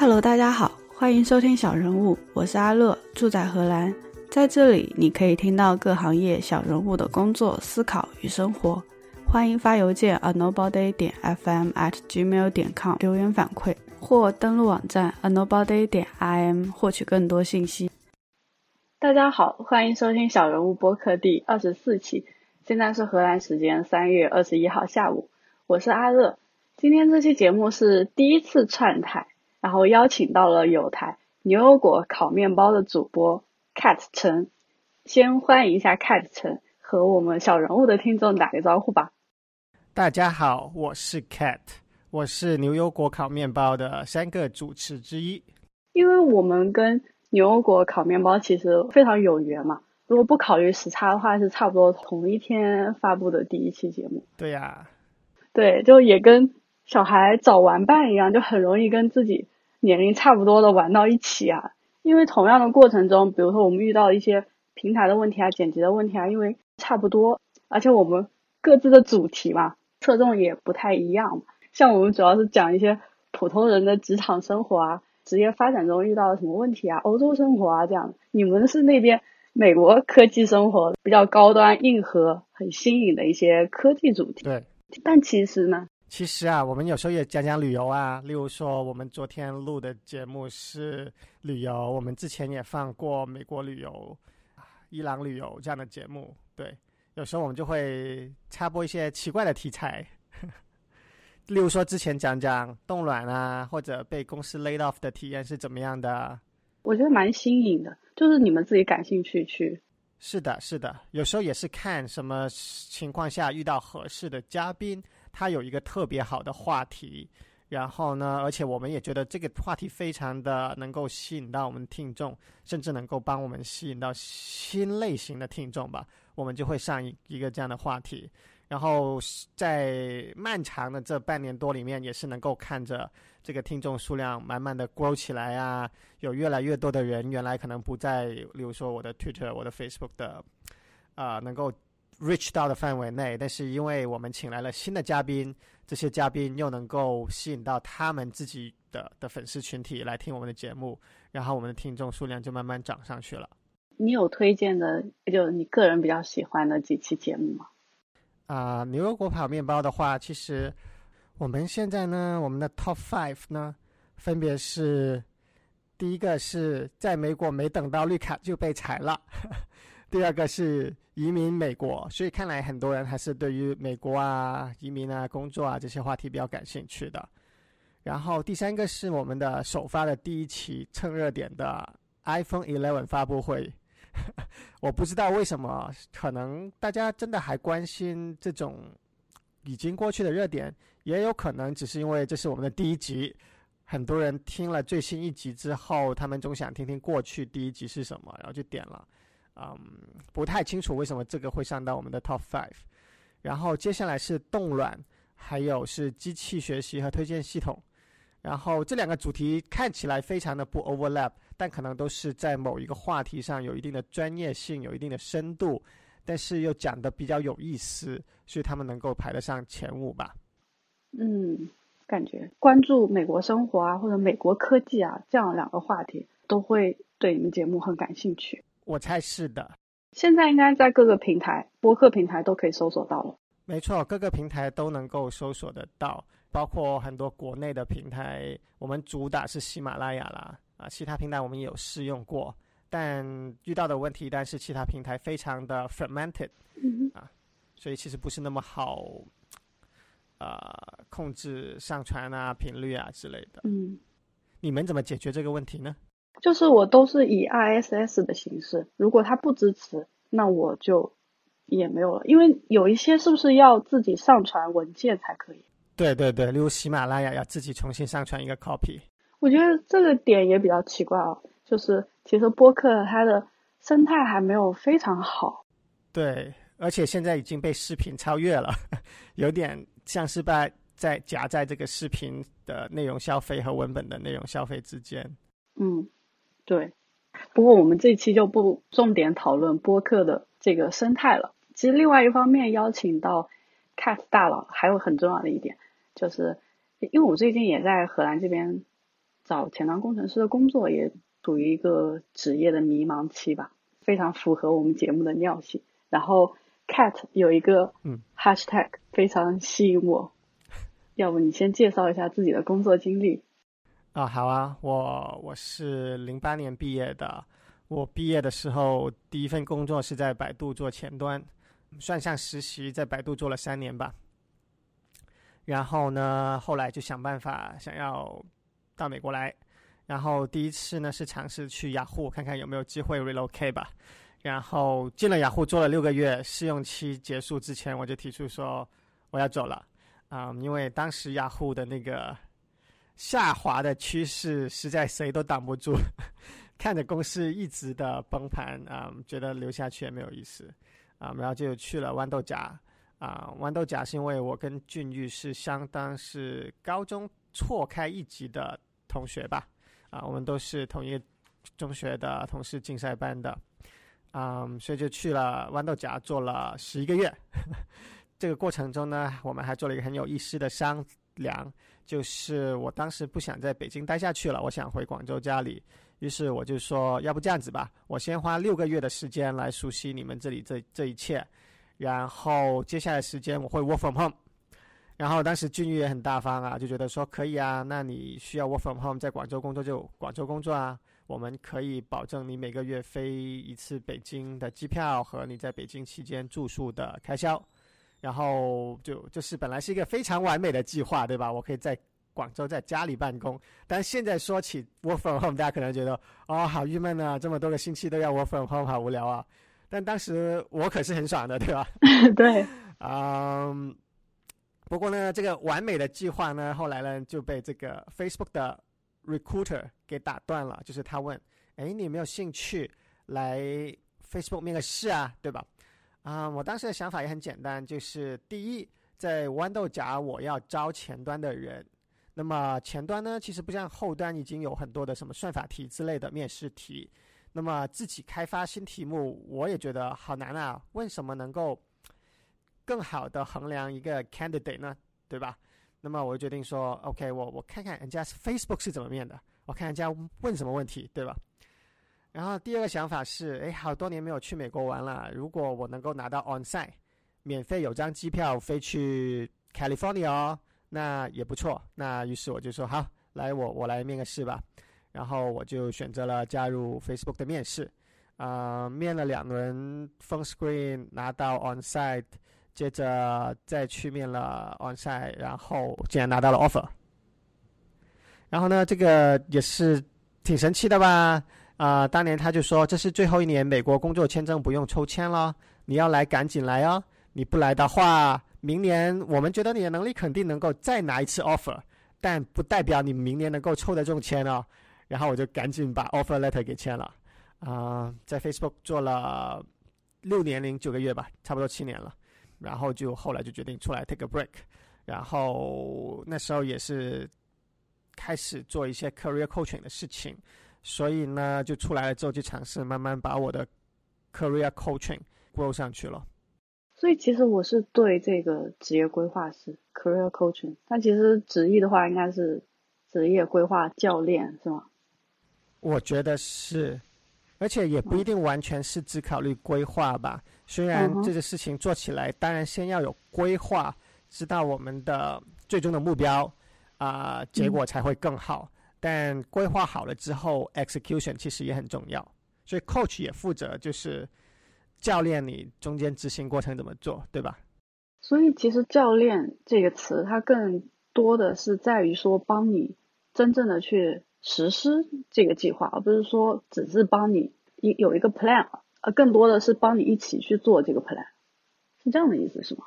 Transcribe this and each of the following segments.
Hello，大家好，欢迎收听小人物，我是阿乐，住在荷兰，在这里你可以听到各行业小人物的工作、思考与生活。欢迎发邮件 a nobody 点 fm at gmail 点 com 留言反馈，或登录网站 a nobody 点 im 获取更多信息。大家好，欢迎收听小人物播客第二十四期，现在是荷兰时间三月二十一号下午，我是阿乐。今天这期节目是第一次串台，然后邀请到了有台牛油果烤面包的主播 Cat 陈，先欢迎一下 Cat 陈，和我们小人物的听众打个招呼吧。大家好，我是 Cat，我是牛油果烤面包的三个主持之一。因为我们跟牛油果烤面包其实非常有缘嘛，如果不考虑时差的话，是差不多同一天发布的第一期节目。对呀，对，就也跟小孩找玩伴一样，就很容易跟自己年龄差不多的玩到一起啊。因为同样的过程中，比如说我们遇到一些平台的问题啊、剪辑的问题啊，因为差不多，而且我们各自的主题嘛。侧重也不太一样，像我们主要是讲一些普通人的职场生活啊，职业发展中遇到了什么问题啊，欧洲生活啊这样。你们是那边美国科技生活比较高端、硬核、很新颖的一些科技主题。对，但其实呢，其实啊，我们有时候也讲讲旅游啊，例如说我们昨天录的节目是旅游，我们之前也放过美国旅游、伊朗旅游这样的节目，对。有时候我们就会插播一些奇怪的题材，例如说之前讲讲冻卵啊，或者被公司 laid off 的体验是怎么样的。我觉得蛮新颖的，就是你们自己感兴趣去。是的，是的，有时候也是看什么情况下遇到合适的嘉宾，他有一个特别好的话题。然后呢，而且我们也觉得这个话题非常的能够吸引到我们听众，甚至能够帮我们吸引到新类型的听众吧。我们就会上一一个这样的话题，然后在漫长的这半年多里面，也是能够看着这个听众数量慢慢的 grow 起来啊，有越来越多的人原来可能不在，例如说我的 Twitter、我的 Facebook 的啊，能够。Reach 到的范围内，但是因为我们请来了新的嘉宾，这些嘉宾又能够吸引到他们自己的的粉丝群体来听我们的节目，然后我们的听众数量就慢慢涨上去了。你有推荐的，就你个人比较喜欢的几期节目吗？啊，牛油果跑面包的话，其实我们现在呢，我们的 top five 呢，分别是第一个是在美国没等到绿卡就被裁了。第二个是移民美国，所以看来很多人还是对于美国啊、移民啊、工作啊这些话题比较感兴趣的。然后第三个是我们的首发的第一期蹭热点的 iPhone Eleven 发布会，我不知道为什么，可能大家真的还关心这种已经过去的热点，也有可能只是因为这是我们的第一集，很多人听了最新一集之后，他们总想听听过去第一集是什么，然后就点了。嗯，不太清楚为什么这个会上到我们的 top five。然后接下来是冻卵，还有是机器学习和推荐系统。然后这两个主题看起来非常的不 overlap，但可能都是在某一个话题上有一定的专业性、有一定的深度，但是又讲的比较有意思，所以他们能够排得上前五吧。嗯，感觉关注美国生活啊，或者美国科技啊这样两个话题，都会对你们节目很感兴趣。我猜是的，现在应该在各个平台播客平台都可以搜索到了。没错，各个平台都能够搜索得到，包括很多国内的平台。我们主打是喜马拉雅啦，啊，其他平台我们也有试用过，但遇到的问题，但是其他平台非常的 fragmented，啊，所以其实不是那么好，呃，控制上传啊、频率啊之类的。嗯，你们怎么解决这个问题呢？就是我都是以 RSS 的形式，如果它不支持，那我就也没有了。因为有一些是不是要自己上传文件才可以？对对对，例如喜马拉雅要自己重新上传一个 copy。我觉得这个点也比较奇怪啊，就是其实播客它的生态还没有非常好。对，而且现在已经被视频超越了，有点像是在在夹在这个视频的内容消费和文本的内容消费之间。嗯。对，不过我们这期就不重点讨论播客的这个生态了。其实另外一方面邀请到 Cat 大佬，还有很重要的一点，就是因为我最近也在荷兰这边找前端工程师的工作也处于一个职业的迷茫期吧，非常符合我们节目的尿性。然后 cat 有一个 hashtag 非常吸引我，要不你先介绍一下自己的工作经历？啊，好啊，我我是零八年毕业的，我毕业的时候第一份工作是在百度做前端，算上实习，在百度做了三年吧。然后呢，后来就想办法想要到美国来。然后第一次呢是尝试去雅虎看看有没有机会 relocate 吧。然后进了雅虎做了六个月，试用期结束之前我就提出说我要走了啊，因为当时雅虎的那个下滑的趋势实在谁都挡不住，看着公司一直的崩盘啊，觉得留下去也没有意思啊，然后就去了豌豆荚。啊，豌豆荚是因为我跟俊玉是相当是高中错开一级的同学吧？啊，我们都是同一中学的同事竞赛班的，嗯，所以就去了豌豆荚做了十一个月。这个过程中呢，我们还做了一个很有意思的商量，就是我当时不想在北京待下去了，我想回广州家里，于是我就说，要不这样子吧，我先花六个月的时间来熟悉你们这里这这一切。然后接下来时间我会 work from home，然后当时俊玉也很大方啊，就觉得说可以啊，那你需要 work from home 在广州工作就广州工作啊，我们可以保证你每个月飞一次北京的机票和你在北京期间住宿的开销，然后就就是本来是一个非常完美的计划，对吧？我可以在广州在家里办公，但现在说起 work from home，大家可能觉得哦好郁闷啊，这么多个星期都要 work from home，好无聊啊。但当时我可是很爽的，对吧？对，嗯，不过呢，这个完美的计划呢，后来呢就被这个 Facebook 的 recruiter 给打断了。就是他问：“哎，你有没有兴趣来 Facebook 面个试啊？对吧？”啊，我当时的想法也很简单，就是第一，在豌豆荚我要招前端的人，那么前端呢，其实不像后端已经有很多的什么算法题之类的面试题。那么自己开发新题目，我也觉得好难啊！为什么能够更好的衡量一个 candidate 呢？对吧？那么我就决定说，OK，我我看看人家 Facebook 是怎么面的，我看人家问什么问题，对吧？然后第二个想法是，哎，好多年没有去美国玩了，如果我能够拿到 onsite，免费有张机票飞去 California 哦，那也不错。那于是我就说，好，来我我来面个试吧。然后我就选择了加入 Facebook 的面试，啊，面了两轮 phone screen 拿到 onsite，接着再去面了 onsite，然后竟然拿到了 offer。然后呢，这个也是挺神奇的吧？啊，当年他就说这是最后一年美国工作签证不用抽签了，你要来赶紧来哦，你不来的话，明年我们觉得你的能力肯定能够再拿一次 offer，但不代表你明年能够抽得中签哦。然后我就赶紧把 offer letter 给签了，啊，在 Facebook 做了六年零九个月吧，差不多七年了。然后就后来就决定出来 take a break，然后那时候也是开始做一些 career coaching 的事情，所以呢，就出来了之后就尝试慢慢把我的 career coaching grow 上去了。所以其实我是对这个职业规划是 career coaching，但其实直译的话应该是职业规划教练，是吗？我觉得是，而且也不一定完全是只考虑规划吧。虽然这个事情做起来，当然先要有规划，知道我们的最终的目标，啊，结果才会更好。但规划好了之后，execution 其实也很重要。所以 coach 也负责就是教练你中间执行过程怎么做，对吧？所以其实教练这个词，它更多的是在于说帮你真正的去。实施这个计划，而不是说只是帮你一有一个 plan，而，更多的是帮你一起去做这个 plan，是这样的意思是吗？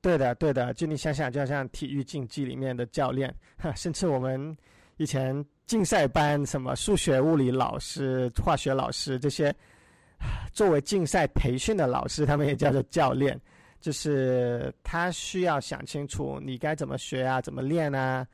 对的，对的，就你想想，就像体育竞技里面的教练，甚至我们以前竞赛班，什么数学、物理老师、化学老师这些，作为竞赛培训的老师，他们也叫做教练，就是他需要想清楚你该怎么学啊，怎么练啊。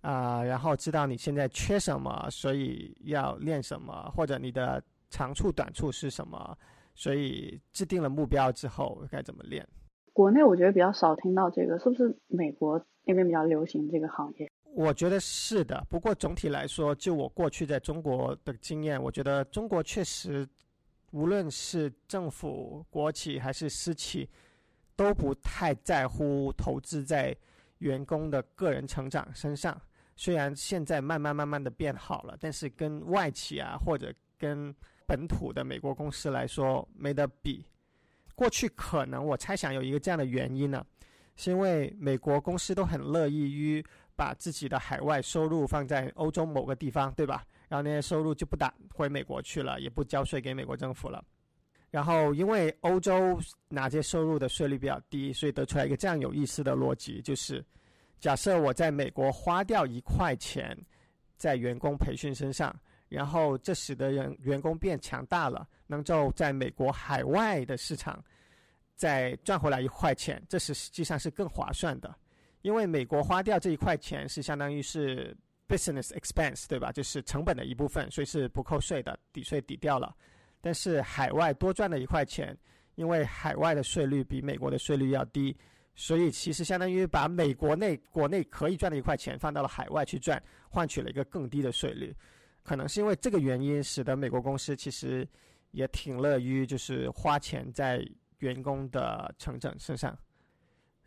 啊，然后知道你现在缺什么，所以要练什么，或者你的长处短处是什么，所以制定了目标之后该怎么练。国内我觉得比较少听到这个，是不是美国那边比较流行这个行业？我觉得是的。不过总体来说，就我过去在中国的经验，我觉得中国确实，无论是政府、国企还是私企，都不太在乎投资在员工的个人成长身上。虽然现在慢慢慢慢的变好了，但是跟外企啊或者跟本土的美国公司来说没得比。过去可能我猜想有一个这样的原因呢，是因为美国公司都很乐意于把自己的海外收入放在欧洲某个地方，对吧？然后那些收入就不打回美国去了，也不交税给美国政府了。然后因为欧洲哪些收入的税率比较低，所以得出来一个这样有意思的逻辑，就是假设我在美国花掉一块钱在员工培训身上。然后这使得人员工变强大了，能够在美国海外的市场再赚回来一块钱，这是实际上是更划算的，因为美国花掉这一块钱是相当于是 business expense，对吧？就是成本的一部分，所以是不扣税的，抵税抵掉了。但是海外多赚的一块钱，因为海外的税率比美国的税率要低，所以其实相当于把美国内国内可以赚的一块钱放到了海外去赚，换取了一个更低的税率。可能是因为这个原因，使得美国公司其实也挺乐于就是花钱在员工的成长身上。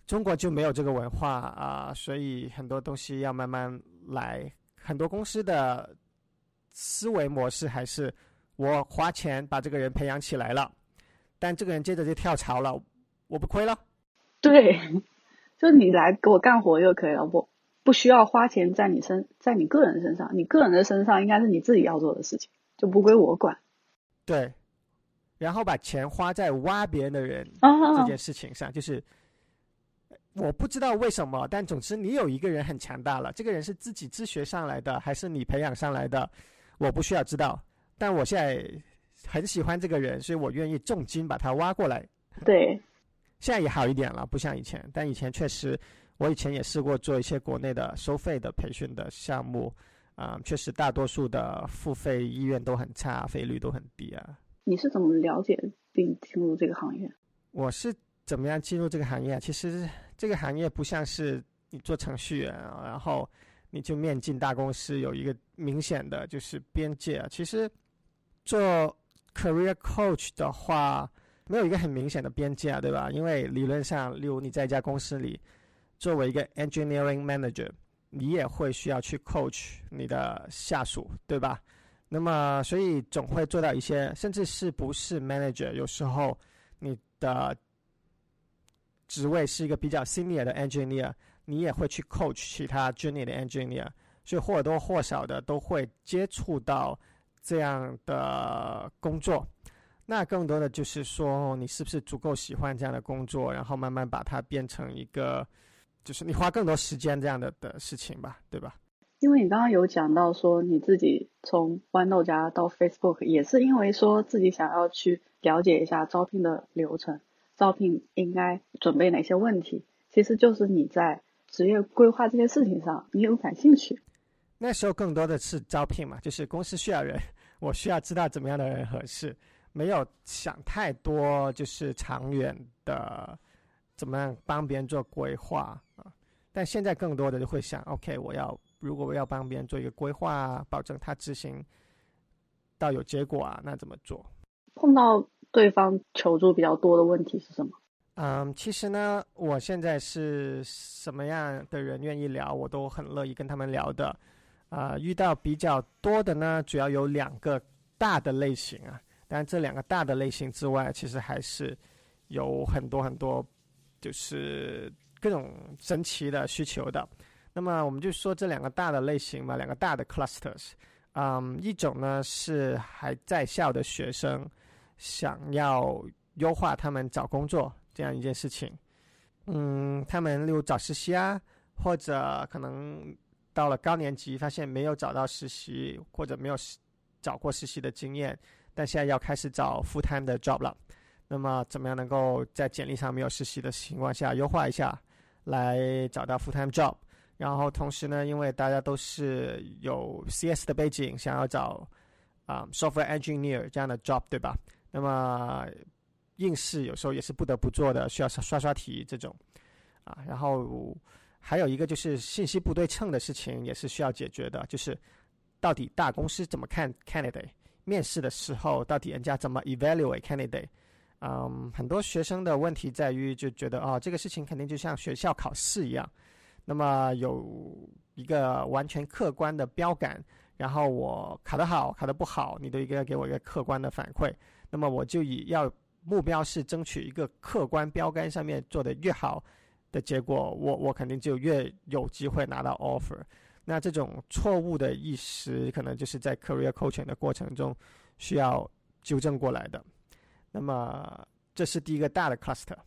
中国就没有这个文化啊，所以很多东西要慢慢来。很多公司的思维模式还是我花钱把这个人培养起来了，但这个人接着就跳槽了，我不亏了。对，就你来给我干活就可以了，我。不需要花钱在你身，在你个人身上，你个人的身上应该是你自己要做的事情，就不归我管。对，然后把钱花在挖别人的人这件事情上，就是我不知道为什么，但总之你有一个人很强大了，这个人是自己自学上来的，还是你培养上来的，我不需要知道。但我现在很喜欢这个人，所以我愿意重金把他挖过来。对，现在也好一点了，不像以前，但以前确实。我以前也试过做一些国内的收费的培训的项目，啊，确实大多数的付费意愿都很差，费率都很低啊。你是怎么了解并进入这个行业？我是怎么样进入这个行业？其实这个行业不像是你做程序员啊，然后你就面进大公司有一个明显的就是边界啊。其实做 career coach 的话，没有一个很明显的边界啊，对吧？因为理论上，例如你在一家公司里。作为一个 engineering manager，你也会需要去 coach 你的下属，对吧？那么，所以总会做到一些，甚至是不是 manager，有时候你的职位是一个比较 senior 的 engineer，你也会去 coach 其他 junior 的 engineer，所以或多或少的都会接触到这样的工作。那更多的就是说，你是不是足够喜欢这样的工作，然后慢慢把它变成一个。就是你花更多时间这样的的事情吧，对吧？因为你刚刚有讲到说你自己从豌豆荚到 Facebook，也是因为说自己想要去了解一下招聘的流程，招聘应该准备哪些问题。其实就是你在职业规划这件事情上，你有感兴趣。那时候更多的是招聘嘛，就是公司需要人，我需要知道怎么样的人合适，没有想太多，就是长远的。怎么样帮别人做规划啊？但现在更多的就会想，OK，我要如果我要帮别人做一个规划，保证他执行到有结果啊，那怎么做？碰到对方求助比较多的问题是什么？嗯，其实呢，我现在是什么样的人愿意聊，我都很乐意跟他们聊的。啊，遇到比较多的呢，主要有两个大的类型啊。但这两个大的类型之外，其实还是有很多很多。就是各种神奇的需求的，那么我们就说这两个大的类型嘛，两个大的 clusters，嗯，一种呢是还在校的学生想要优化他们找工作这样一件事情，嗯，他们例如找实习啊，或者可能到了高年级发现没有找到实习或者没有找过实习的经验，但现在要开始找 full time 的 job 了。那么，怎么样能够在简历上没有实习的情况下优化一下，来找到 full time job？然后同时呢，因为大家都是有 CS 的背景，想要找啊 software engineer 这样的 job，对吧？那么应试有时候也是不得不做的，需要刷刷题这种啊。然后还有一个就是信息不对称的事情也是需要解决的，就是到底大公司怎么看 candidate，面试的时候到底人家怎么 evaluate candidate。嗯，很多学生的问题在于就觉得哦，这个事情肯定就像学校考试一样，那么有一个完全客观的标杆，然后我考得好，考得不好，你都应该给我一个客观的反馈。那么我就以要目标是争取一个客观标杆上面做的越好的结果，我我肯定就越有机会拿到 offer。那这种错误的意识，可能就是在 career coaching 的过程中需要纠正过来的。那么，这是第一个大的 cluster。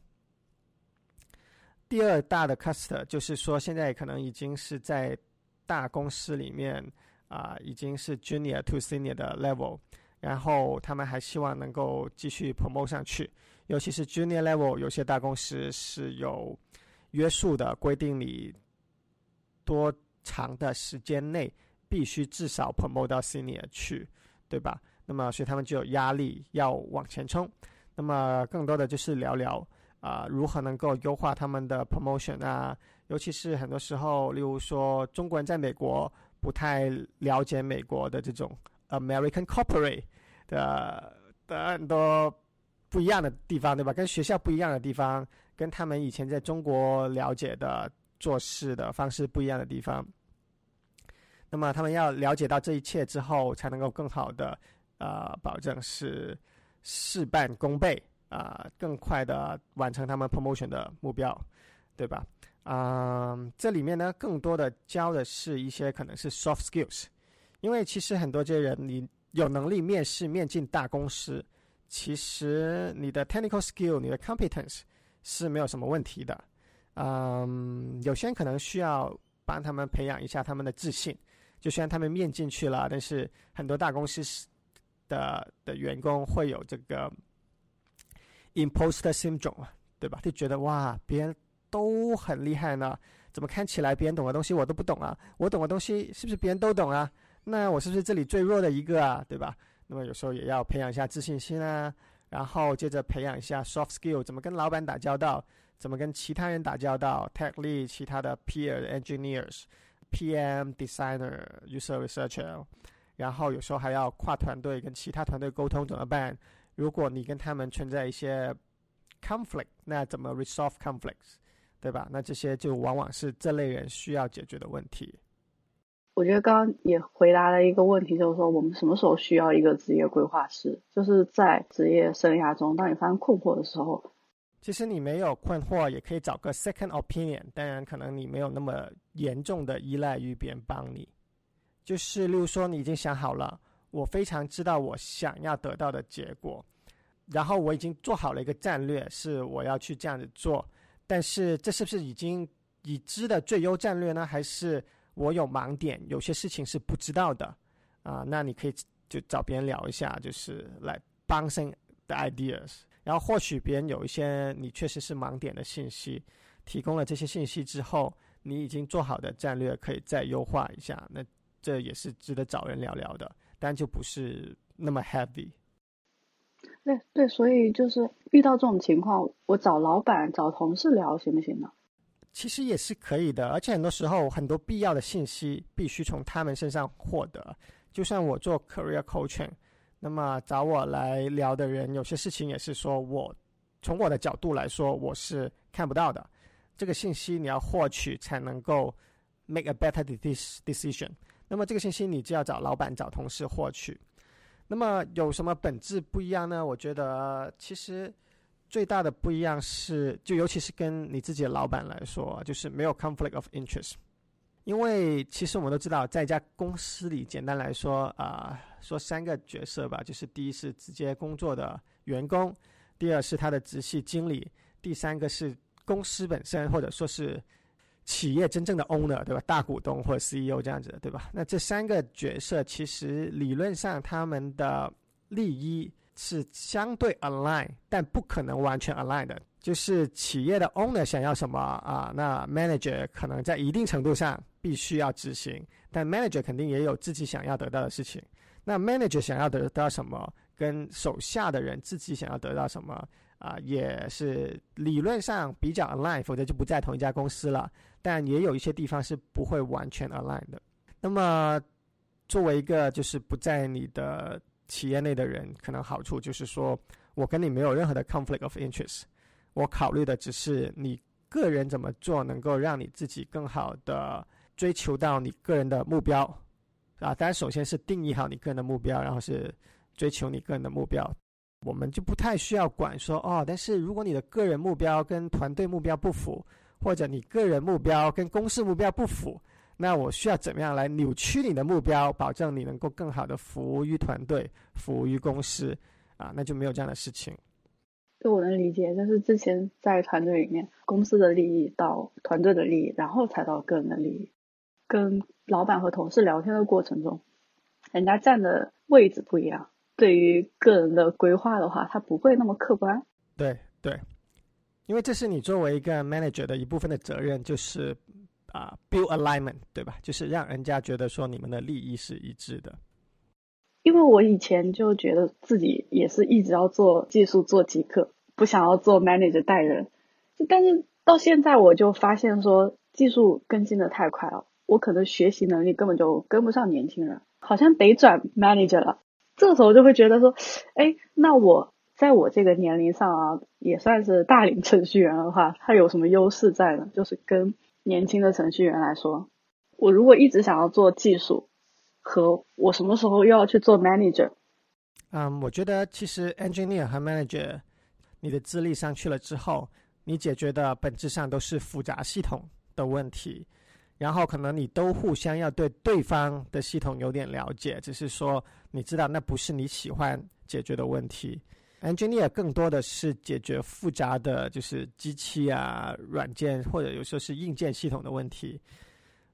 第二大的 cluster 就是说，现在可能已经是在大公司里面啊，已经是 junior to senior 的 level，然后他们还希望能够继续 promote 上去。尤其是 junior level，有些大公司是有约束的，规定你多长的时间内必须至少 promote 到 senior 去，对吧？那么，所以他们就有压力要往前冲。那么，更多的就是聊聊啊，如何能够优化他们的 promotion 啊，尤其是很多时候，例如说中国人在美国不太了解美国的这种 American corporate 的的很多不一样的地方，对吧？跟学校不一样的地方，跟他们以前在中国了解的做事的方式不一样的地方。那么，他们要了解到这一切之后，才能够更好的。呃，保证是事半功倍啊，更快的完成他们 promotion 的目标，对吧？啊，这里面呢，更多的教的是一些可能是 soft skills，因为其实很多这些人，你有能力面试面进大公司，其实你的 technical skill、你的 competence 是没有什么问题的。嗯，有些人可能需要帮他们培养一下他们的自信，就虽然他们面进去了，但是很多大公司。的的员工会有这个 imposter syndrome，对吧？就觉得哇，别人都很厉害呢，怎么看起来别人懂的东西我都不懂啊？我懂的东西是不是别人都懂啊？那我是不是这里最弱的一个啊？对吧？那么有时候也要培养一下自信心啊，然后接着培养一下 soft skill，怎么跟老板打交道，怎么跟其他人打交道，tech lead、其他的 peer engineers、PM、designer、user researcher。然后有时候还要跨团队跟其他团队沟通怎么办？如果你跟他们存在一些 conflict，那怎么 resolve conflicts，对吧？那这些就往往是这类人需要解决的问题。我觉得刚刚也回答了一个问题，就是说我们什么时候需要一个职业规划师？就是在职业生涯中，当你发生困惑的时候。其实你没有困惑，也可以找个 second opinion。当然，可能你没有那么严重的依赖于别人帮你。就是，例如说，你已经想好了，我非常知道我想要得到的结果，然后我已经做好了一个战略，是我要去这样子做。但是，这是不是已经已知的最优战略呢？还是我有盲点，有些事情是不知道的？啊，那你可以就找别人聊一下，就是来帮生的 ideas。然后，或许别人有一些你确实是盲点的信息，提供了这些信息之后，你已经做好的战略可以再优化一下。那。这也是值得找人聊聊的，但就不是那么 heavy。对对，所以就是遇到这种情况，我找老板、找同事聊行不行呢？其实也是可以的，而且很多时候很多必要的信息必须从他们身上获得。就算我做 career coaching，那么找我来聊的人，有些事情也是说我从我的角度来说我是看不到的。这个信息你要获取才能够 make a better decision。那么这个信息你就要找老板、找同事获取。那么有什么本质不一样呢？我觉得其实最大的不一样是，就尤其是跟你自己的老板来说，就是没有 conflict of interest。因为其实我们都知道，在一家公司里，简单来说啊，说三个角色吧，就是第一是直接工作的员工，第二是他的直系经理，第三个是公司本身，或者说是。企业真正的 owner 对吧？大股东或者 CEO 这样子的对吧？那这三个角色其实理论上他们的利益是相对 align，但不可能完全 align 的。就是企业的 owner 想要什么啊？那 manager 可能在一定程度上必须要执行，但 manager 肯定也有自己想要得到的事情。那 manager 想要得到什么，跟手下的人自己想要得到什么啊，也是理论上比较 align，否则就不在同一家公司了。但也有一些地方是不会完全 align 的。那么，作为一个就是不在你的企业内的人，可能好处就是说我跟你没有任何的 conflict of interest，我考虑的只是你个人怎么做能够让你自己更好的追求到你个人的目标啊。当然，首先是定义好你个人的目标，然后是追求你个人的目标。我们就不太需要管说哦，但是如果你的个人目标跟团队目标不符，或者你个人目标跟公司目标不符，那我需要怎么样来扭曲你的目标，保证你能够更好的服务于团队、服务于公司啊？那就没有这样的事情。这我能理解，就是之前在团队里面，公司的利益到团队的利益，然后才到个人的利益。跟老板和同事聊天的过程中，人家站的位置不一样。对于个人的规划的话，他不会那么客观。对对，因为这是你作为一个 manager 的一部分的责任，就是啊，build alignment，对吧？就是让人家觉得说你们的利益是一致的。因为我以前就觉得自己也是一直要做技术做极客，不想要做 manager 带人。但是到现在我就发现说，技术更新的太快了，我可能学习能力根本就跟不上年轻人，好像得转 manager 了。这时候就会觉得说，哎，那我在我这个年龄上啊，也算是大龄程序员的话，他有什么优势在呢？就是跟年轻的程序员来说，我如果一直想要做技术，和我什么时候又要去做 manager？嗯，我觉得其实 engineer 和 manager，你的资历上去了之后，你解决的本质上都是复杂系统的问题。然后可能你都互相要对对方的系统有点了解，只是说你知道那不是你喜欢解决的问题。Engineer 更多的是解决复杂的就是机器啊、软件或者有时候是硬件系统的问题，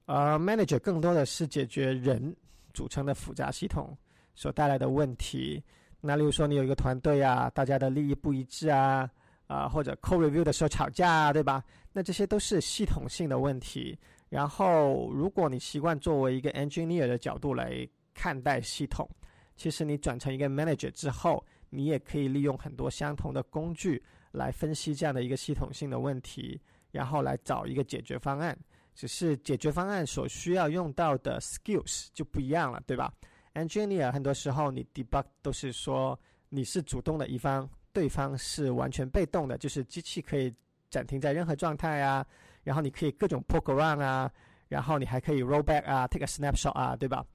而 Manager 更多的是解决人组成的复杂系统所带来的问题。那例如说你有一个团队啊，大家的利益不一致啊，啊或者 co Review 的时候吵架啊，对吧？那这些都是系统性的问题。然后，如果你习惯作为一个 engineer 的角度来看待系统，其实你转成一个 manager 之后，你也可以利用很多相同的工具来分析这样的一个系统性的问题，然后来找一个解决方案。只是解决方案所需要用到的 skills 就不一样了，对吧？engineer 很多时候你 debug 都是说你是主动的一方，对方是完全被动的，就是机器可以暂停在任何状态啊。然后你可以各种 poke around 啊，然后你还可以 roll back 啊，take a snapshot 啊，对吧？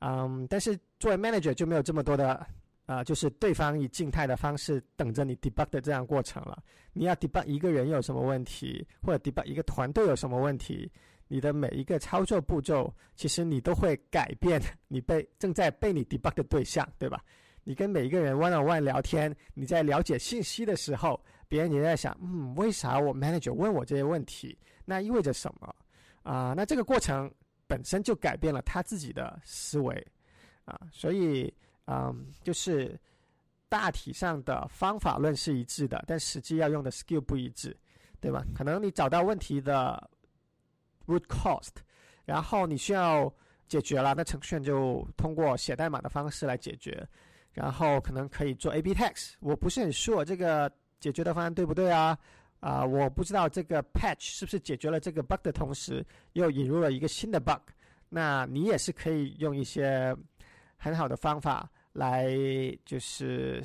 嗯，但是作为 manager 就没有这么多的啊，就是对方以静态的方式等着你 debug 的这样过程了。你要 debug 一个人有什么问题，或者 debug 一个团队有什么问题，你的每一个操作步骤，其实你都会改变你被正在被你 debug 的对象，对吧？你跟每一个人 one on one 聊天，你在了解信息的时候，别人也在想，嗯，为啥我 manager 问我这些问题？那意味着什么？啊，那这个过程本身就改变了他自己的思维，啊，所以，嗯，就是大体上的方法论是一致的，但实际要用的 skill 不一致，对吧？可能你找到问题的 root cause，然后你需要解决了，那程序员就通过写代码的方式来解决，然后可能可以做 A/B test。我不是很 sure 这个解决的方案对不对啊？啊，我不知道这个 patch 是不是解决了这个 bug 的同时，又引入了一个新的 bug。那你也是可以用一些很好的方法来，就是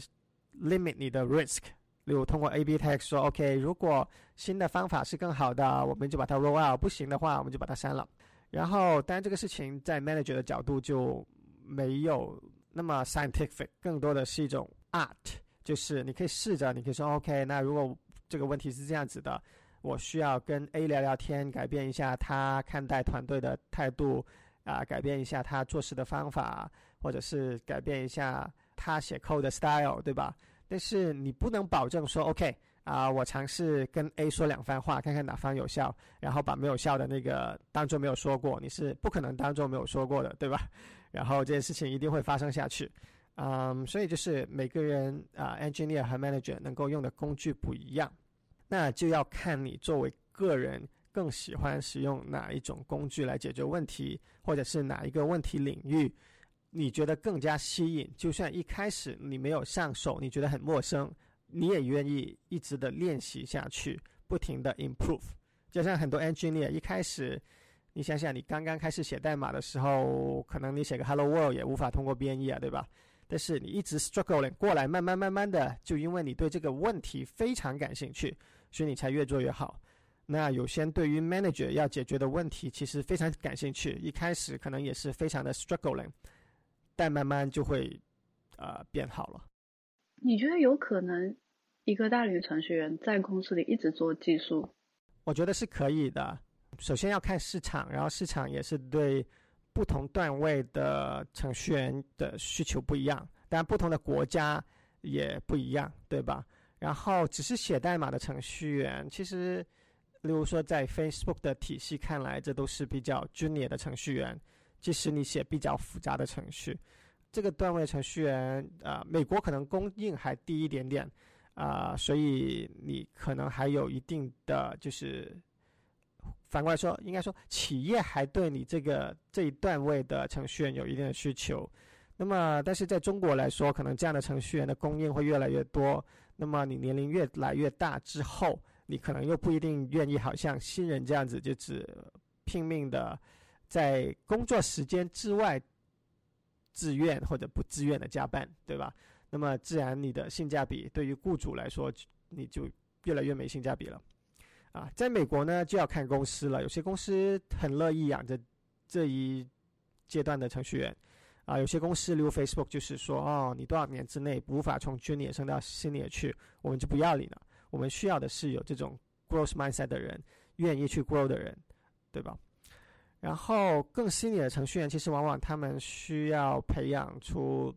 limit 你的 risk。例如通过 A/B test 说，OK，如果新的方法是更好的，我们就把它 roll out；不行的话，我们就把它删了。然后，当然这个事情在 manager 的角度就没有那么 scientific，更多的是一种 art，就是你可以试着，你可以说 OK，那如果这个问题是这样子的，我需要跟 A 聊聊天，改变一下他看待团队的态度，啊，改变一下他做事的方法，或者是改变一下他写 code 的 style，对吧？但是你不能保证说，OK，啊，我尝试跟 A 说两番话，看看哪方有效，然后把没有效的那个当做没有说过，你是不可能当做没有说过的，对吧？然后这件事情一定会发生下去。嗯，所以就是每个人啊，engineer 和 manager 能够用的工具不一样，那就要看你作为个人更喜欢使用哪一种工具来解决问题，或者是哪一个问题领域你觉得更加吸引。就算一开始你没有上手，你觉得很陌生，你也愿意一直的练习下去，不停的 improve，就像很多 engineer 一开始，你想想，你刚刚开始写代码的时候，可能你写个 Hello World 也无法通过编译啊，对吧？但是你一直 struggling 过来，慢慢慢慢的，就因为你对这个问题非常感兴趣，所以你才越做越好。那有些对于 manager 要解决的问题，其实非常感兴趣，一开始可能也是非常的 struggling，但慢慢就会呃变好了。你觉得有可能一个大龄程序员在公司里一直做技术？我觉得是可以的。首先要看市场，然后市场也是对。不同段位的程序员的需求不一样，但不同的国家也不一样，对吧？然后只是写代码的程序员，其实，例如说在 Facebook 的体系看来，这都是比较 junior 的程序员。即使你写比较复杂的程序，这个段位程序员，啊，美国可能供应还低一点点，啊，所以你可能还有一定的就是。反过来说，应该说企业还对你这个这一段位的程序员有一定的需求。那么，但是在中国来说，可能这样的程序员的供应会越来越多。那么，你年龄越来越大之后，你可能又不一定愿意，好像新人这样子，就只拼命的在工作时间之外自愿或者不自愿的加班，对吧？那么，自然你的性价比对于雇主来说，你就越来越没性价比了。啊，在美国呢就要看公司了，有些公司很乐意养着这一阶段的程序员，啊，有些公司例如 Facebook 就是说，哦，你多少年之内无法从 Junior 升到 Senior 去，我们就不要你了。我们需要的是有这种 Growth Mindset 的人，愿意去 Grow 的人，对吧？然后更细腻的程序员，其实往往他们需要培养出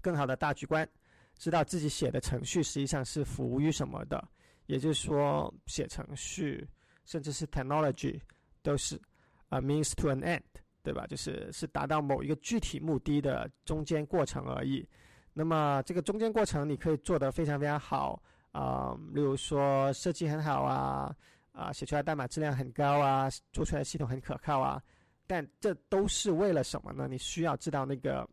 更好的大局观，知道自己写的程序实际上是服务于什么的。也就是说，写程序甚至是 technology 都是啊 means to an end，对吧？就是是达到某一个具体目的的中间过程而已。那么这个中间过程你可以做得非常非常好啊，例如说设计很好啊，啊写出来代码质量很高啊，做出来系统很可靠啊。但这都是为了什么呢？你需要知道那个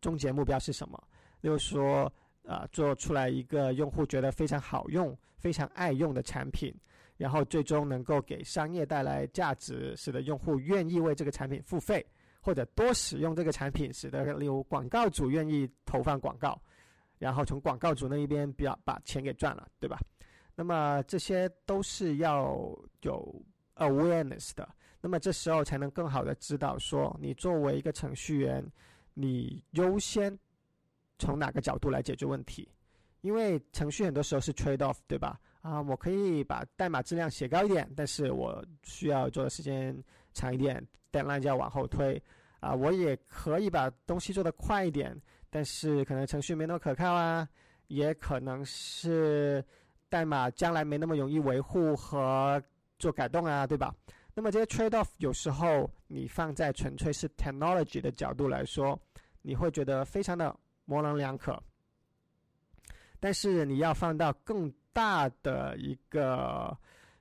终结目标是什么。例如说。啊，做出来一个用户觉得非常好用、非常爱用的产品，然后最终能够给商业带来价值，使得用户愿意为这个产品付费，或者多使用这个产品，使得例如广告主愿意投放广告，然后从广告主那一边比较把钱给赚了，对吧？那么这些都是要有 awareness 的，那么这时候才能更好的知道说，你作为一个程序员，你优先。从哪个角度来解决问题？因为程序很多时候是 trade off，对吧？啊，我可以把代码质量写高一点，但是我需要做的时间长一点，deadline 就要往后推。啊，我也可以把东西做得快一点，但是可能程序没那么可靠啊，也可能是代码将来没那么容易维护和做改动啊，对吧？那么这些 trade off 有时候你放在纯粹是 technology 的角度来说，你会觉得非常的。模棱两可，但是你要放到更大的一个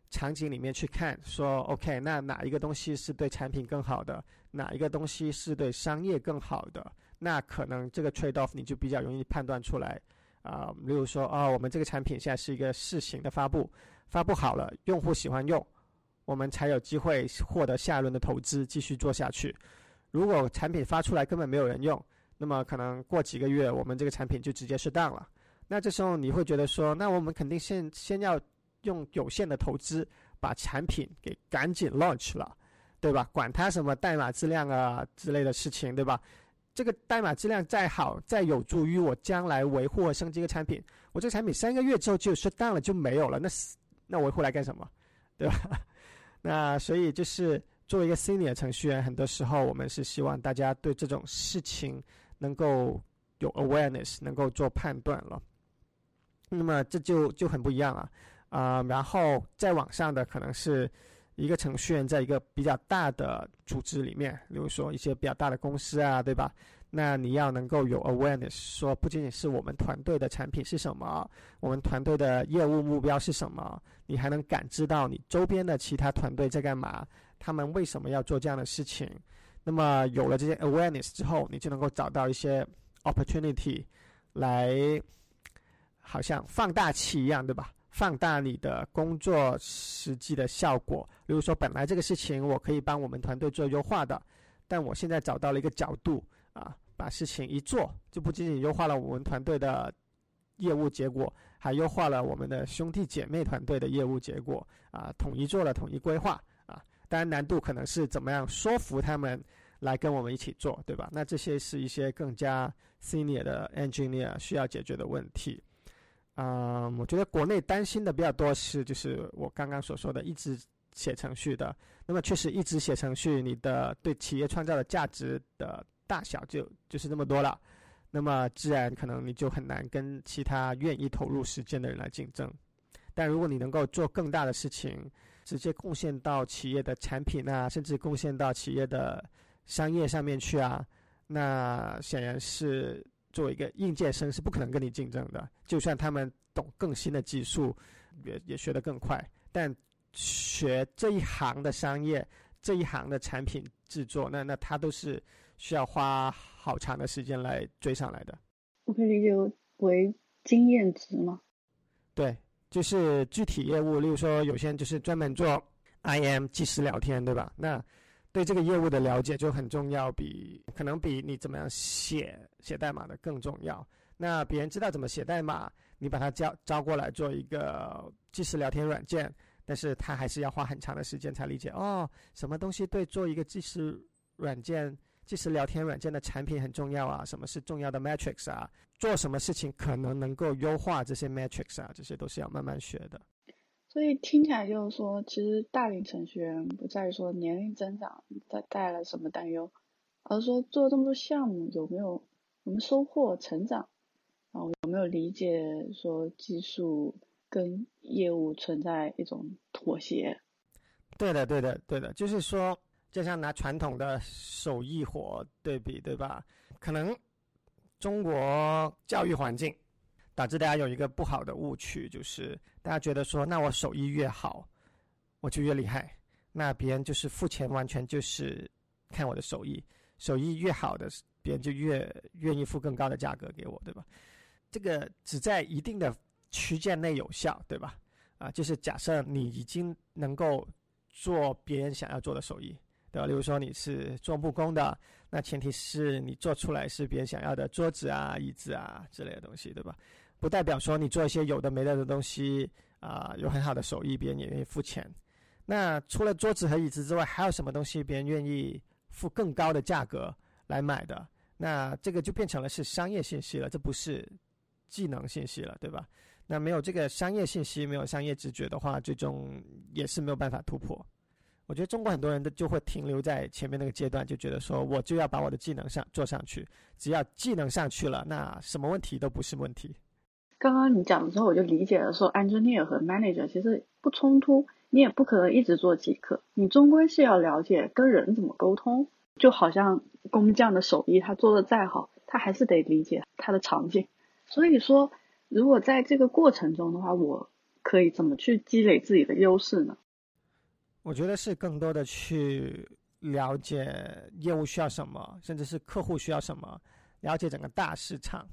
场景里面去看，说 OK，那哪一个东西是对产品更好的，哪一个东西是对商业更好的，那可能这个 trade off 你就比较容易判断出来啊。例如说，哦，我们这个产品现在是一个试行的发布，发布好了，用户喜欢用，我们才有机会获得下一轮的投资，继续做下去。如果产品发出来根本没有人用，那么可能过几个月，我们这个产品就直接是当了。那这时候你会觉得说，那我们肯定先先要用有限的投资把产品给赶紧 launch 了，对吧？管它什么代码质量啊之类的事情，对吧？这个代码质量再好，再有助于我将来维护和升级一个产品，我这个产品三个月之后就适当了就没有了，那那维护来干什么？对吧？那所以就是作为一个 senior 程序员，很多时候我们是希望大家对这种事情。能够有 awareness，能够做判断了，那么这就就很不一样了啊。然后在网上的可能是一个程序员在一个比较大的组织里面，比如说一些比较大的公司啊，对吧？那你要能够有 awareness，说不仅仅是我们团队的产品是什么，我们团队的业务目标是什么，你还能感知到你周边的其他团队在干嘛，他们为什么要做这样的事情。那么有了这些 awareness 之后，你就能够找到一些 opportunity，来，好像放大器一样，对吧？放大你的工作实际的效果。比如说，本来这个事情我可以帮我们团队做优化的，但我现在找到了一个角度啊，把事情一做，就不仅仅优化了我们团队的业务结果，还优化了我们的兄弟姐妹团队的业务结果啊，统一做了统一规划啊。当然，难度可能是怎么样说服他们来跟我们一起做，对吧？那这些是一些更加 senior 的 engineer 需要解决的问题。嗯，我觉得国内担心的比较多是，就是我刚刚所说的，一直写程序的。那么确实，一直写程序，你的对企业创造的价值的大小就就是那么多了。那么自然可能你就很难跟其他愿意投入时间的人来竞争。但如果你能够做更大的事情，直接贡献到企业的产品啊，甚至贡献到企业的商业上面去啊，那显然是。作为一个应届生是不可能跟你竞争的，就算他们懂更新的技术，也也学得更快，但学这一行的商业，这一行的产品制作，那那他都是需要花好长的时间来追上来的。我可以理解为经验值吗？对，就是具体业务，例如说有些人就是专门做 IM 即时聊天，对吧？那对这个业务的了解就很重要，比可能比你怎么样写写代码的更重要。那别人知道怎么写代码，你把他叫招过来做一个即时聊天软件，但是他还是要花很长的时间才理解哦，什么东西对做一个即时软件、即时聊天软件的产品很重要啊？什么是重要的 metrics 啊？做什么事情可能能够优化这些 metrics 啊？这些都是要慢慢学的。所以听起来就是说，其实大龄程序员不在于说年龄增长带带来什么担忧，而是说做这么多项目有没有我们收获成长，然后有没有理解说技术跟业务存在一种妥协。对的，对的，对的，就是说，就像拿传统的手艺活对比，对吧？可能中国教育环境。导致大家有一个不好的误区，就是大家觉得说，那我手艺越好，我就越厉害。那别人就是付钱，完全就是看我的手艺，手艺越好的，别人就越愿意付更高的价格给我，对吧？这个只在一定的区间内有效，对吧？啊，就是假设你已经能够做别人想要做的手艺，对吧？例如说你是做木工的，那前提是你做出来是别人想要的桌子啊、椅子啊之类的东西，对吧？不代表说你做一些有的没的的东西啊，有很好的手艺，别人也愿意付钱。那除了桌子和椅子之外，还有什么东西别人愿意付更高的价格来买的？那这个就变成了是商业信息了，这不是技能信息了，对吧？那没有这个商业信息，没有商业直觉的话，最终也是没有办法突破。我觉得中国很多人都就会停留在前面那个阶段，就觉得说我就要把我的技能上做上去，只要技能上去了，那什么问题都不是问题。刚刚你讲的时候，我就理解了，说 engineer 和 manager 其实不冲突，你也不可能一直做极客，你终归是要了解跟人怎么沟通。就好像工匠的手艺，他做的再好，他还是得理解他的场景。所以说，如果在这个过程中的话，我可以怎么去积累自己的优势呢？我觉得是更多的去了解业务需要什么，甚至是客户需要什么，了解整个大市场。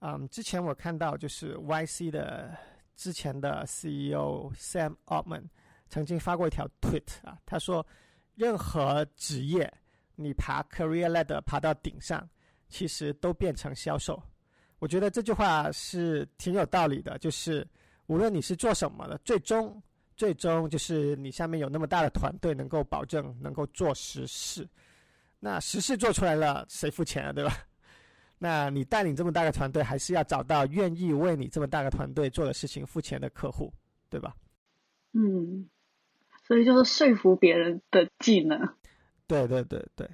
嗯，之前我看到就是 YC 的之前的 CEO Sam Altman 曾经发过一条 tweet 啊，他说，任何职业你爬 career ladder 爬到顶上，其实都变成销售。我觉得这句话是挺有道理的，就是无论你是做什么的，最终最终就是你下面有那么大的团队，能够保证能够做实事。那实事做出来了，谁付钱啊？对吧？那你带领这么大个团队，还是要找到愿意为你这么大个团队做的事情付钱的客户，对吧？嗯，所以就是说服别人的技能。对对对对，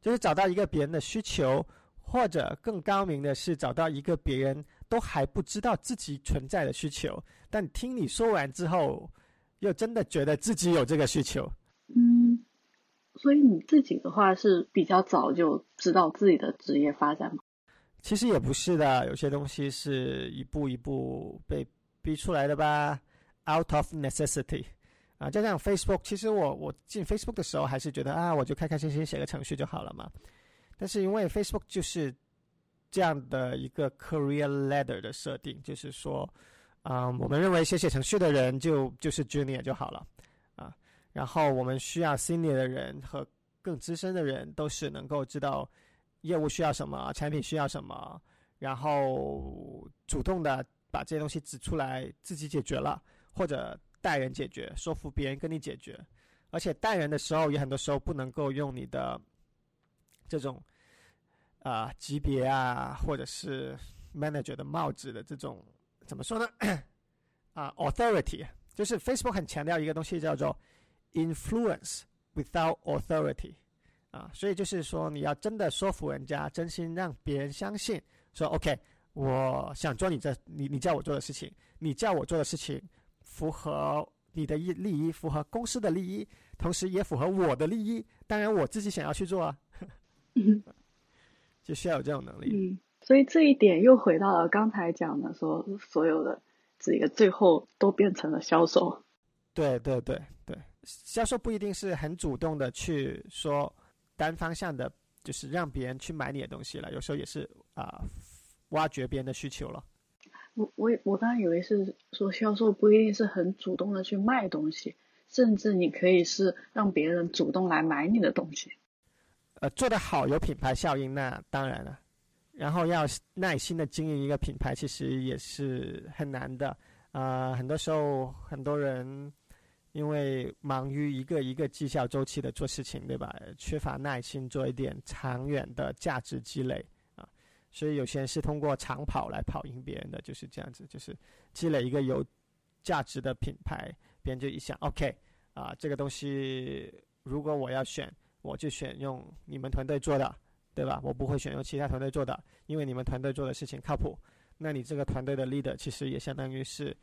就是找到一个别人的需求，或者更高明的是找到一个别人都还不知道自己存在的需求，但听你说完之后，又真的觉得自己有这个需求。嗯，所以你自己的话是比较早就知道自己的职业发展吗？其实也不是的，有些东西是一步一步被逼出来的吧，out of necessity，啊，就像 Facebook，其实我我进 Facebook 的时候还是觉得啊，我就开开心心写个程序就好了嘛。但是因为 Facebook 就是这样的一个 career ladder 的设定，就是说，啊，我们认为写写程序的人就就是 junior 就好了啊。然后我们需要 senior 的人和更资深的人都是能够知道业务需要什么，产品需要什么，然后主动的把这些东西指出来，自己解决了，或者带人解决，说服别人跟你解决。而且带人的时候，也很多时候不能够用你的这种啊级别啊，或者是 manager 的帽子的这种。怎么说呢？啊，authority 就是 Facebook 很强调一个东西叫做 influence without authority 啊，所以就是说你要真的说服人家，真心让别人相信，说 OK，我想做你这你你叫我做的事情，你叫我做的事情符合你的利利益，符合公司的利益，同时也符合我的利益。当然我自己想要去做啊，就需要有这种能力。嗯所以这一点又回到了刚才讲的，说所有的这个最后都变成了销售。对对对对，销售不一定是很主动的去说单方向的，就是让别人去买你的东西了。有时候也是啊，挖掘别人的需求了。我我我刚刚以为是说销售不一定是很主动的去卖东西，甚至你可以是让别人主动来买你的东西。呃，做得好有品牌效应，那当然了。然后要耐心的经营一个品牌，其实也是很难的。啊，很多时候很多人因为忙于一个一个绩效周期的做事情，对吧？缺乏耐心做一点长远的价值积累啊。所以有些人是通过长跑来跑赢别人的，就是这样子，就是积累一个有价值的品牌，别人就一想，OK，啊，这个东西如果我要选，我就选用你们团队做的。对吧？我不会选用其他团队做的，因为你们团队做的事情靠谱。那你这个团队的 leader 其实也相当于是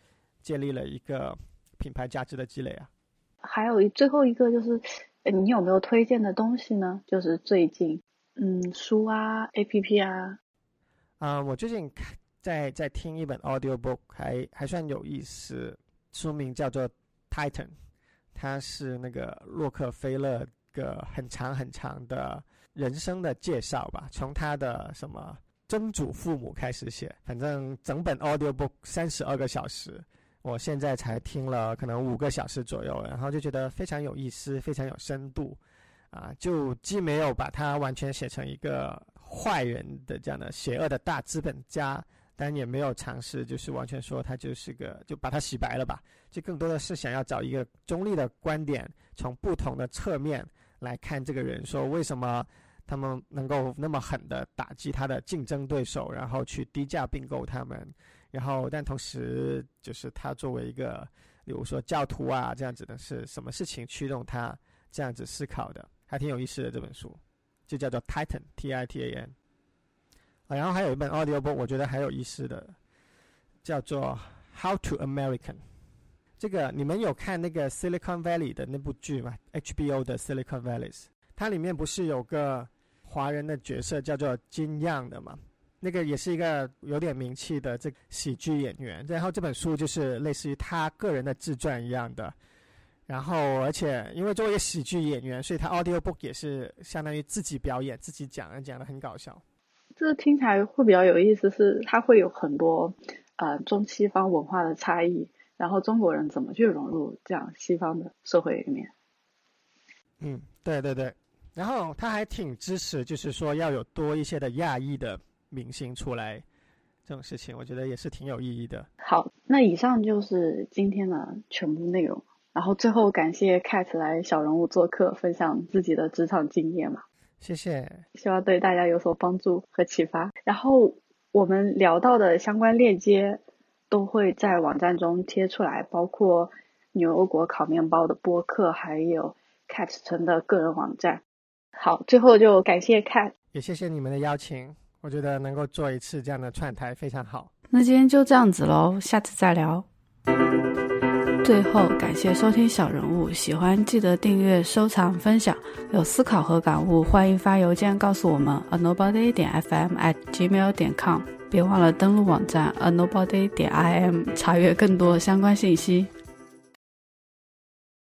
建立了一个品牌价值的积累啊。还有一最后一个就是，你有没有推荐的东西呢？就是最近，嗯，书啊，APP 啊。啊，我最近在在听一本 audio book，还还算有意思，书名叫做 Titan，它是那个洛克菲勒个很长很长的。人生的介绍吧，从他的什么曾祖父母开始写，反正整本 audio book 三十二个小时，我现在才听了可能五个小时左右，然后就觉得非常有意思，非常有深度，啊，就既没有把它完全写成一个坏人的这样的邪恶的大资本家，但也没有尝试就是完全说他就是个就把它洗白了吧，就更多的是想要找一个中立的观点，从不同的侧面来看这个人，说为什么。他们能够那么狠的打击他的竞争对手，然后去低价并购他们，然后但同时就是他作为一个，比如说教徒啊这样子的，是什么事情驱动他这样子思考的，还挺有意思的这本书，就叫做 Titan T I T A N。啊，然后还有一本 audio book，我觉得还有意思的，叫做 How to American。这个你们有看那个 Silicon Valley 的那部剧吗？HBO 的 Silicon Valleys，它里面不是有个。华人的角色叫做金样的吗，那个也是一个有点名气的这喜剧演员。然后这本书就是类似于他个人的自传一样的。然后而且因为作为一个喜剧演员，所以他 audio book 也是相当于自己表演、自己讲，讲的很搞笑。这听起来会比较有意思，是它会有很多呃中西方文化的差异，然后中国人怎么去融入这样西方的社会里面。嗯，对对对。然后他还挺支持，就是说要有多一些的亚裔的明星出来，这种事情我觉得也是挺有意义的。好，那以上就是今天的全部内容。然后最后感谢 Cat 来小人物做客，分享自己的职场经验嘛。谢谢，希望对大家有所帮助和启发。然后我们聊到的相关链接都会在网站中贴出来，包括牛油果烤面包的播客，还有 Cat 城的个人网站。好，最后就感谢 Cat，，也谢谢你们的邀请。我觉得能够做一次这样的串台非常好。那今天就这样子喽，下次再聊。最后感谢收听小人物，喜欢记得订阅、收藏、分享。有思考和感悟，欢迎发邮件告诉我们：a nobody 点 fm at gmail 点 com。别忘了登录网站 a nobody 点 im，查阅更多相关信息。